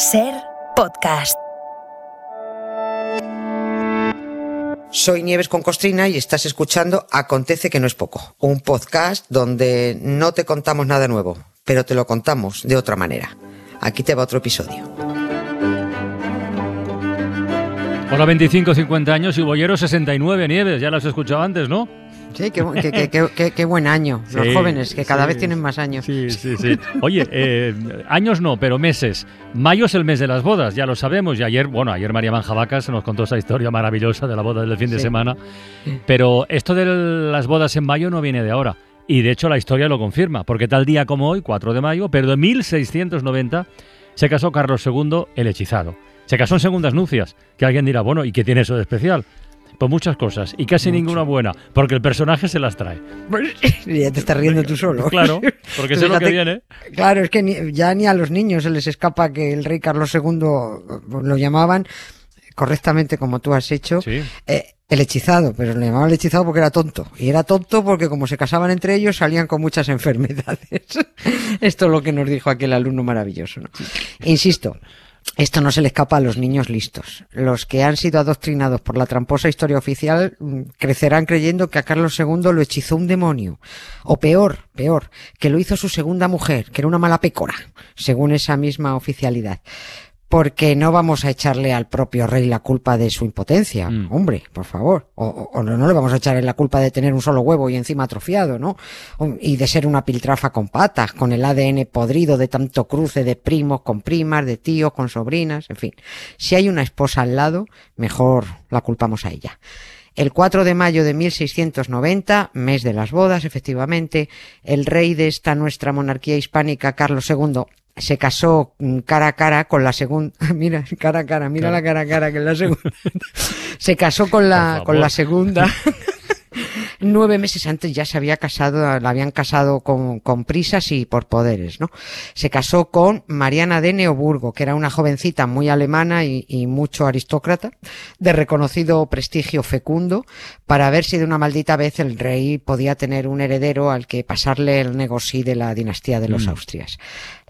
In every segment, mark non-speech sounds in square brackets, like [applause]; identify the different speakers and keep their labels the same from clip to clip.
Speaker 1: Ser podcast.
Speaker 2: Soy Nieves con Costrina y estás escuchando Acontece que no es poco, un podcast donde no te contamos nada nuevo, pero te lo contamos de otra manera. Aquí te va otro episodio.
Speaker 3: Hola, 25, 50 años y Bollero 69, Nieves, ya lo has escuchado antes, ¿no?
Speaker 2: Sí, qué, qué- qué- qué- buen año. Los
Speaker 3: Sí,
Speaker 2: jóvenes, que cada
Speaker 3: sí.
Speaker 2: vez tienen más años.
Speaker 3: Sí, sí, sí. Oye, eh, años no, pero meses. Mayo es el mes de las bodas, ya lo sabemos. Y ayer, bueno, ayer María Manjavacas nos contó esa historia maravillosa de la boda del fin de semana. Pero esto de las bodas en mayo no viene de ahora. Y de hecho la historia lo confirma, porque tal día como hoy, 4 de mayo, pero de 1690, se casó Carlos II el hechizado. Se casó en segundas nupcias, que alguien dirá, bueno, ¿y qué tiene eso de especial? Pues muchas cosas, y casi ninguna buena, porque el personaje se las trae. [laughs]
Speaker 2: ya te estás riendo tú solo.
Speaker 3: Claro, [laughs] porque sé lo que viene.
Speaker 2: Claro, es que ni- ya ni a los niños se les escapa que el rey Carlos II lo llamaban correctamente como tú has hecho.
Speaker 3: Sí.
Speaker 2: eh, el hechizado, pero le llamaban el hechizado porque era tonto. Y era tonto porque como se casaban entre ellos salían con muchas enfermedades. [laughs] Esto es lo que nos dijo aquel alumno maravilloso. ¿no? Insisto, esto no se le escapa a los niños listos. Los que han sido adoctrinados por la tramposa historia oficial mm, crecerán creyendo que a Carlos II lo hechizó un demonio. O peor, peor, que lo hizo su segunda mujer, que era una mala pécora, según esa misma oficialidad. Porque no vamos a echarle al propio rey la culpa de su impotencia.
Speaker 3: Mm.
Speaker 2: Hombre, por favor. O, no, no le vamos a echarle la culpa de tener un solo huevo y encima atrofiado, ¿no? Y de ser una piltrafa con patas, con el ADN podrido de tanto cruce de primos con primas, de tíos con sobrinas, en fin. Si hay una esposa al lado, mejor la culpamos a ella. El 4 de mayo de 1690, mes de las bodas, efectivamente, el rey de esta nuestra monarquía hispánica, Carlos II, se casó mm, cara a cara con la segunda, [laughs] mira, cara a cara, mira
Speaker 3: Claro.
Speaker 2: la cara a cara que es la segunda. [laughs] se casó con la, con la segunda. [laughs] Nueve meses antes ya se había casado, la habían casado con, con prisas y por poderes, ¿no? Se casó con Mariana de Neoburgo, que era una jovencita muy alemana y, y mucho aristócrata, de reconocido prestigio fecundo, para ver si de una maldita vez el rey podía tener un heredero al que pasarle el negocio de la dinastía de los
Speaker 3: Mm.
Speaker 2: Austrias.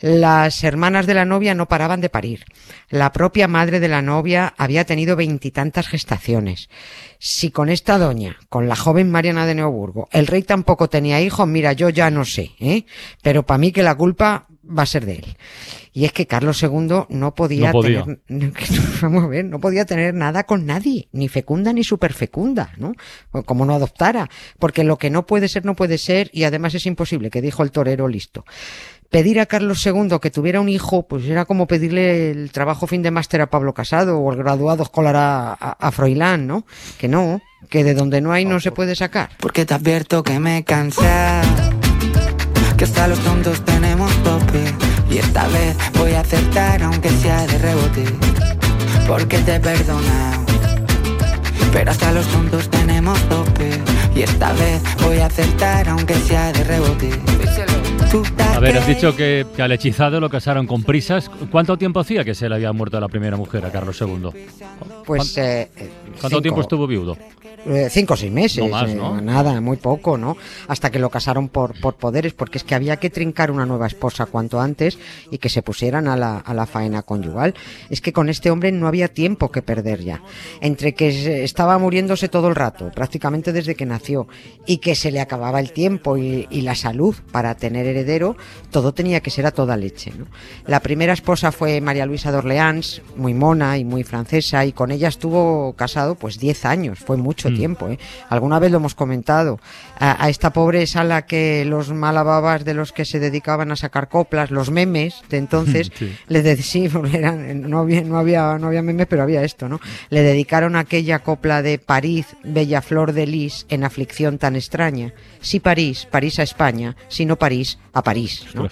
Speaker 2: Las hermanas de la novia no paraban de parir. La propia madre de la novia había tenido veintitantas gestaciones. Si con esta doña, con la joven Mariana de Neoburgo, el rey tampoco tenía hijos, mira, yo ya no sé, ¿eh? Pero para mí que la culpa va a ser de él. Y es que Carlos II no podía,
Speaker 3: No podía.
Speaker 2: tener, [laughs] vamos a ver, no podía tener nada con nadie, ni fecunda ni superfecunda, ¿no? O Como no adoptara, porque lo que no puede ser no puede ser y además es imposible, que dijo el torero listo. Pedir a Carlos II que tuviera un hijo, pues era como pedirle el trabajo fin de máster a Pablo Casado o el graduado escolar a, a, a Froilán, ¿no? Que no, que de donde no hay no se puede sacar.
Speaker 4: Porque te advierto que me cansé Que hasta los tontos tenemos Y esta vez voy a acertar aunque sea de rebote Porque te he perdonado Pero hasta los tontos tenemos tope Y esta vez voy a acertar aunque sea de rebote
Speaker 3: A ver, has dicho que, que al hechizado lo casaron con prisas. ¿Cuánto tiempo hacía que se le había muerto la primera mujer a Carlos II?
Speaker 2: Pues, eh,
Speaker 3: ¿Cuánto
Speaker 2: cinco-
Speaker 3: tiempo estuvo viudo?
Speaker 2: Eh, cinco o seis meses.
Speaker 3: No más,
Speaker 2: eh, nada, muy poco, ¿no? Hasta que lo casaron por, por poderes, porque es que había que trincar una nueva esposa cuanto antes y que se pusieran a la, a la faena conyugal. Es que con este hombre no había tiempo que perder ya. Entre que estaba muriéndose todo el rato, prácticamente desde que nació, y que se le acababa el tiempo y, y la salud para tener heredero, todo tenía que ser a toda leche, ¿no? La primera esposa fue María Luisa de Orleans, muy mona y muy francesa, y con ella estuvo casado pues 10 años, fue mucho
Speaker 3: Mm.
Speaker 2: tiempo, ¿eh? Alguna vez lo hemos comentado. A, a esta pobre es a la que los malababas de los que se dedicaban a sacar coplas, los memes de entonces, [laughs]
Speaker 3: Sí.
Speaker 2: le de- sí, [laughs] porque eran- no, había, no, había, no había memes, pero había esto, ¿no? Le dedicaron aquella copla de París, bella flor de lis, en aflicción tan extraña. Si París, París a España, si no París, a París, ¿no?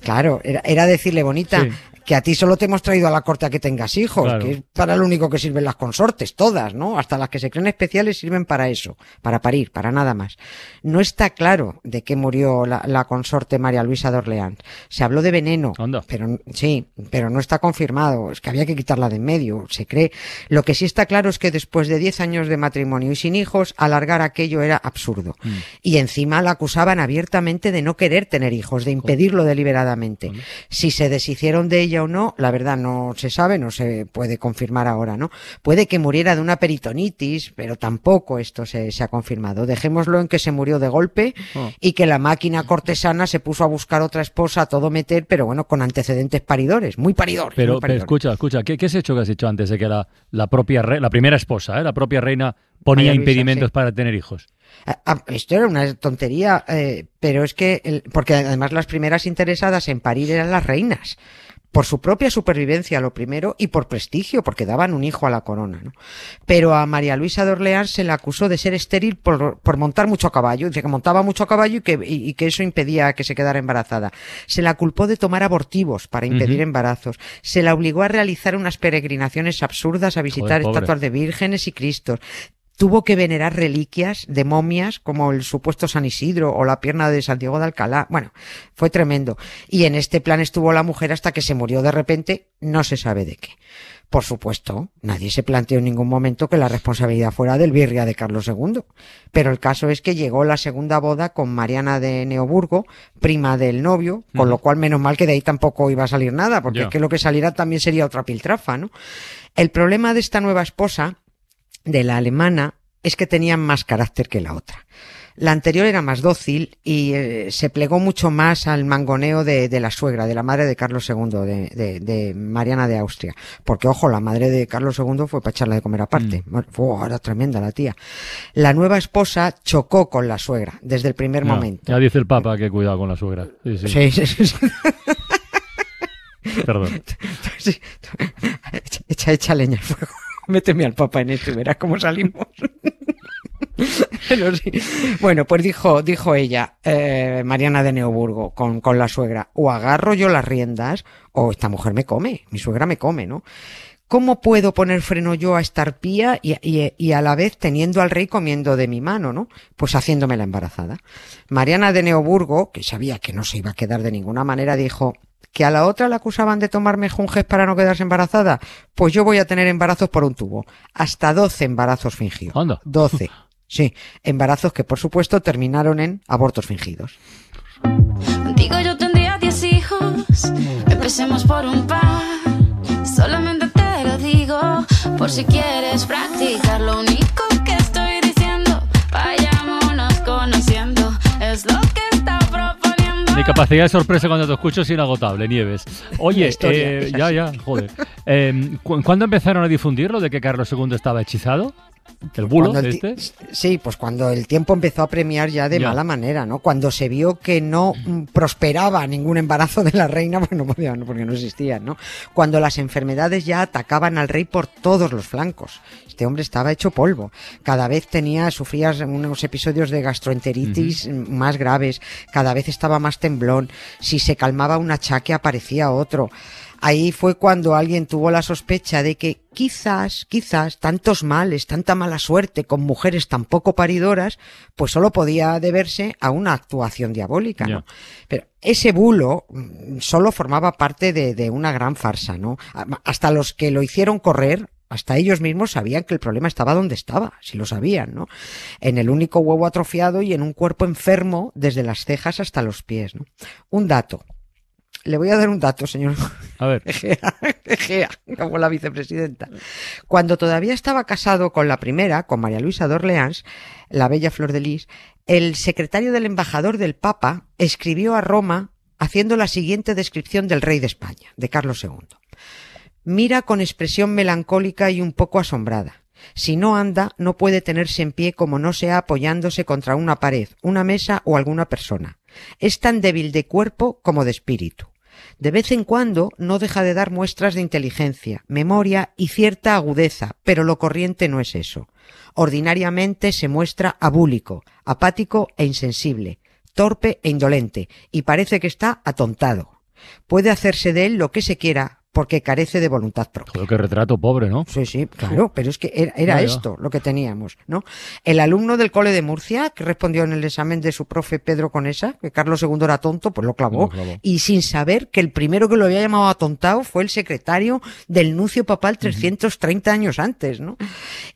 Speaker 2: Claro, era, era decirle, bonita,
Speaker 3: Sí.
Speaker 2: Que a ti solo te hemos traído a la corte a que tengas hijos,
Speaker 3: Claro.
Speaker 2: que es para lo único que sirven las consortes, todas, ¿no? Hasta las que se creen especiales sirven para eso, para parir, para nada más. No está claro de qué murió la, la consorte María Luisa de Orleans. Se habló de veneno, pero sí, pero no está confirmado. Es que había que quitarla de en medio, se cree. Lo que sí está claro es que después de 10 años de matrimonio y sin hijos, alargar aquello era absurdo.
Speaker 3: Mm.
Speaker 2: Y encima la acusaban abiertamente de no querer tener hijos, de impedirlo deliberadamente. Si se deshicieron de ella ella o no, la verdad no se sabe, no se puede confirmar ahora, ¿no? Puede que muriera de una peritonitis, pero tampoco esto se, se ha confirmado. Dejémoslo en que se murió de golpe
Speaker 3: Oh.
Speaker 2: y que la máquina cortesana se puso a buscar otra esposa a todo meter, pero bueno, con antecedentes paridores, muy paridores.
Speaker 3: Pero,
Speaker 2: muy
Speaker 3: pero
Speaker 2: paridores.
Speaker 3: escucha, escucha, ¿qué, qué has hecho que has dicho antes de que la, la propia re- la primera esposa, ¿eh? la propia reina, ponía
Speaker 2: María Luisa,
Speaker 3: impedimentos
Speaker 2: sí.
Speaker 3: para tener hijos?
Speaker 2: Ah, ah, Esto era una tontería, eh, pero es que, el- porque además las primeras interesadas en parir eran las reinas. Por su propia supervivencia, lo primero, y por prestigio, porque daban un hijo a la corona, ¿no? Pero a María Luisa de Orleans se la acusó de ser estéril por, por montar mucho a caballo, dice que montaba mucho a caballo y que, y, y que eso impedía que se quedara embarazada. Se la culpó de tomar abortivos para impedir embarazos. Se la obligó a realizar unas peregrinaciones absurdas a visitar estatuas de vírgenes y cristos tuvo que venerar reliquias de momias como el supuesto San Isidro o la pierna de Santiago de Alcalá. Bueno, fue tremendo. Y en este plan estuvo la mujer hasta que se murió de repente, no se sabe de qué. Por supuesto, nadie se planteó en ningún momento que la responsabilidad fuera del Virria de Carlos II. Pero el caso es que llegó la segunda boda con Mariana de Neoburgo, prima del novio, con lo cual menos mal que de ahí tampoco iba a salir nada, porque es que lo que saliera también sería otra piltrafa, ¿no? El problema de esta nueva esposa de la alemana es que tenía más carácter que la otra. La anterior era más dócil y eh, se plegó mucho más al mangoneo de, de la suegra, de la madre de Carlos II, de, de- de Mariana de Austria. Porque, ojo, la madre de Carlos II fue para echarla de comer aparte. Fue, era tremenda la tía. La nueva esposa chocó con la suegra desde el primer momento.
Speaker 3: Ya dice el Papa que cuidado con la suegra. Sí, sí.
Speaker 2: Sí, sí, sí, sí.
Speaker 3: Perdón. [laughs]
Speaker 2: Echa leña al fuego. [laughs] Méteme al papa en esto y verás cómo salimos. [laughs] Bueno, pues dijo, dijo ella, eh, Mariana de Neoburgo, con, con la suegra, o agarro yo las riendas, o esta mujer me come, mi suegra me come, ¿no? ¿Cómo puedo poner freno yo a esta arpía y, y- y a la vez teniendo al rey comiendo de mi mano, ¿no? Pues haciéndome la embarazada. Mariana de Neoburgo, que sabía que no se iba a quedar de ninguna manera, dijo que a la otra la acusaban de tomarme junges para no quedarse embarazada. Pues yo voy a tener embarazos por un tubo. Hasta 12 embarazos fingió.
Speaker 3: Anda.
Speaker 2: 12. Sí, embarazos que por supuesto terminaron en abortos fingidos.
Speaker 1: Contigo yo tendría 10 hijos. Empecemos por un par. Solamente te lo digo por si quieres practicar. Lo único
Speaker 3: capacidad de sorpresa cuando te escucho es inagotable, Nieves. [laughs] Oye,
Speaker 2: historia
Speaker 3: eh, ya, ya, joder. Eh, ¿cu- ¿Cuándo empezaron a difundir lo de que Carlos II estaba hechizado? ¿El bulo
Speaker 2: el
Speaker 3: este?
Speaker 2: Sí, pues cuando el tiempo empezó a premiar ya de
Speaker 3: Ya.
Speaker 2: mala manera, ¿no? Cuando se vio que no prosperaba ningún embarazo de la reina, [laughs] pues no podían, porque no existían, ¿no? Cuando las enfermedades ya atacaban al rey por todos los flancos. Este hombre estaba hecho polvo. Cada vez tenía, sufría unos episodios de gastroenteritis más graves. Cada vez estaba más temblón. Si se calmaba un achaque aparecía otro. Ahí fue cuando alguien tuvo la sospecha de que quizás, quizás, tantos males, tanta mala suerte con mujeres tan poco paridoras, pues solo podía deberse a una actuación diabólica, ¿no? Pero ese bulo mm, solo formaba parte de, de una gran farsa, ¿no? Hasta los que lo hicieron correr, hasta ellos mismos sabían que el problema estaba donde estaba, si lo sabían, ¿no? En el único huevo atrofiado y en un cuerpo enfermo desde las cejas hasta los pies, ¿no? Un dato. Le voy a dar un dato, señor
Speaker 3: A ver, [laughs]
Speaker 2: Egea, Egea, como la vicepresidenta. Cuando todavía estaba casado con la primera, con María Luisa de Orleans, la bella Flor de Lis, el secretario del embajador del Papa escribió a Roma haciendo la siguiente descripción del rey de España, de Carlos II. Mira con expresión melancólica y un poco asombrada. Si no anda, no puede tenerse en pie como no sea apoyándose contra una pared, una mesa o alguna persona. Es tan débil de cuerpo como de espíritu. De vez en cuando no deja de dar muestras de inteligencia, memoria y cierta agudeza, pero lo corriente no es eso. Ordinariamente se muestra abúlico, apático e insensible, torpe e indolente, y parece que está atontado. Puede hacerse de él lo que se quiera, porque carece de voluntad propia.
Speaker 3: Joder, qué retrato pobre, ¿no?
Speaker 2: Sí, sí, claro, pero es que era, esto lo que teníamos, ¿no? El alumno del cole de Murcia, que respondió en el examen de su profe Pedro Conesa, que Carlos II era tonto, pues lo clavó.
Speaker 3: Lo clavó.
Speaker 2: Y sin saber que el primero que lo había llamado atontado fue el secretario del nuncio papal 330 años antes, ¿no?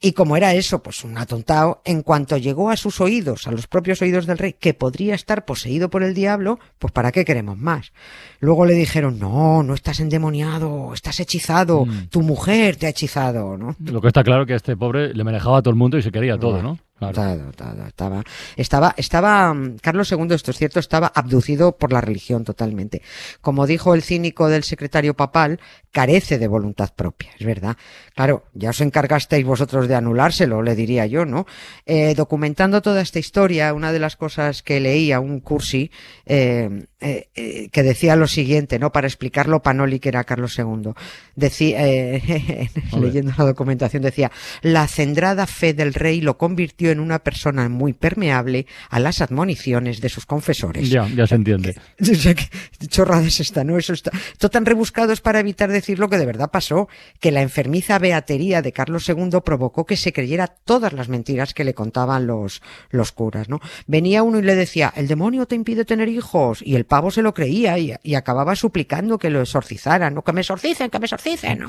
Speaker 2: Y como era eso, pues un atontado, en cuanto llegó a sus oídos, a los propios oídos del rey, que podría estar poseído por el diablo, pues ¿para qué queremos más? Luego le dijeron, no, no estás endemoniado, estás hechizado,
Speaker 3: Mm.
Speaker 2: tu mujer te ha hechizado, ¿no?
Speaker 3: Lo que está claro que a este pobre le manejaba a todo el mundo y se quería todo, ¿no? Claro.
Speaker 2: Todo, todo, estaba, estaba, estaba, mm, Carlos II, esto es cierto, estaba abducido por la religión totalmente. Como dijo el cínico del secretario papal, carece de voluntad propia, es verdad. Claro, ya os encargasteis vosotros de anulárselo, le diría yo, ¿no? Eh, documentando toda esta historia, una de las cosas que leía un cursi, eh, eh, que decía lo siguiente, ¿no? Para explicar lo panoli que era Carlos II. Decía, [laughs] leyendo la documentación, decía, la cendrada fe del rey lo convirtió en una persona muy permeable a las admoniciones de sus confesores.
Speaker 3: Ya, ya se entiende.
Speaker 2: O sea, que [laughs] chorrada es esta, ¿no? Eso está. Todo tan rebuscado es para evitar decir lo que de verdad pasó, que la enfermiza beatería de Carlos II provocó que se creyera todas las mentiras que le contaban los, los curas, ¿no? Venía uno y le decía, el demonio te impide tener hijos, y el pavo se lo creía y, y acababa suplicando que lo exorcizaran, ¿no? Que me exorcicen, que me exorcicen, ¿no?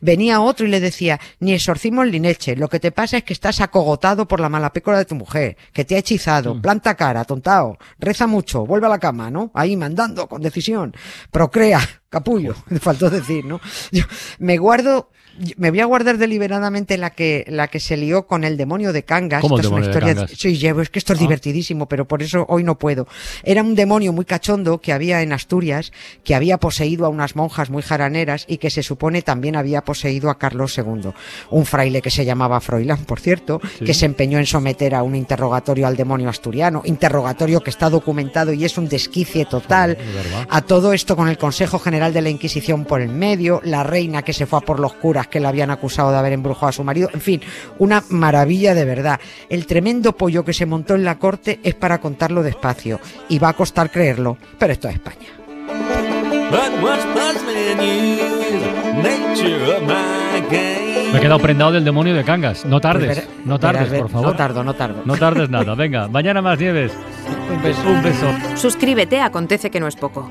Speaker 2: Venía otro y le decía, ni exorcismos ni leche, lo que te pasa es que estás acogotado por la mala pécora de tu mujer, que te ha hechizado, planta cara, tontao, reza mucho, vuelve a la cama, ¿no? Ahí mandando, con decisión, procrea, capullo, [laughs] me faltó decir, ¿no? Yo me guardo, me voy a guardar deliberadamente la que, la que se lió con el demonio de Cangas.
Speaker 3: ¿Cómo el
Speaker 2: Esto es una
Speaker 3: de
Speaker 2: historia, sí, llevo, es que esto es
Speaker 3: Ah.
Speaker 2: divertidísimo, pero por eso hoy no puedo. Era un demonio muy cachondo que había en Asturias, que había poseído a unas monjas muy jaraneras y que se supone también había poseído a Carlos II. Un fraile que se llamaba Froilán, por cierto,
Speaker 3: Sí.
Speaker 2: que se empeñó en someter a un interrogatorio al demonio asturiano, interrogatorio que está documentado y es un desquicie total. A todo esto con el Consejo General de la Inquisición por el medio, la reina que se fue a por los curas que la habían acusado de haber embrujado a su marido, en fin, una maravilla de verdad. El tremendo pollo que se montó en la corte es para contarlo despacio y va a costar creerlo, pero esto es España.
Speaker 3: Me he quedado prendado del demonio de Cangas. No tardes,
Speaker 2: Pues
Speaker 3: no tardes,
Speaker 2: ver-
Speaker 3: por favor.
Speaker 2: No tardo, no tardo.
Speaker 3: No tardes nada. Venga, mañana más nieves. [laughs]
Speaker 2: Un beso.
Speaker 3: Un beso.
Speaker 5: Suscríbete Acontece que no es poco.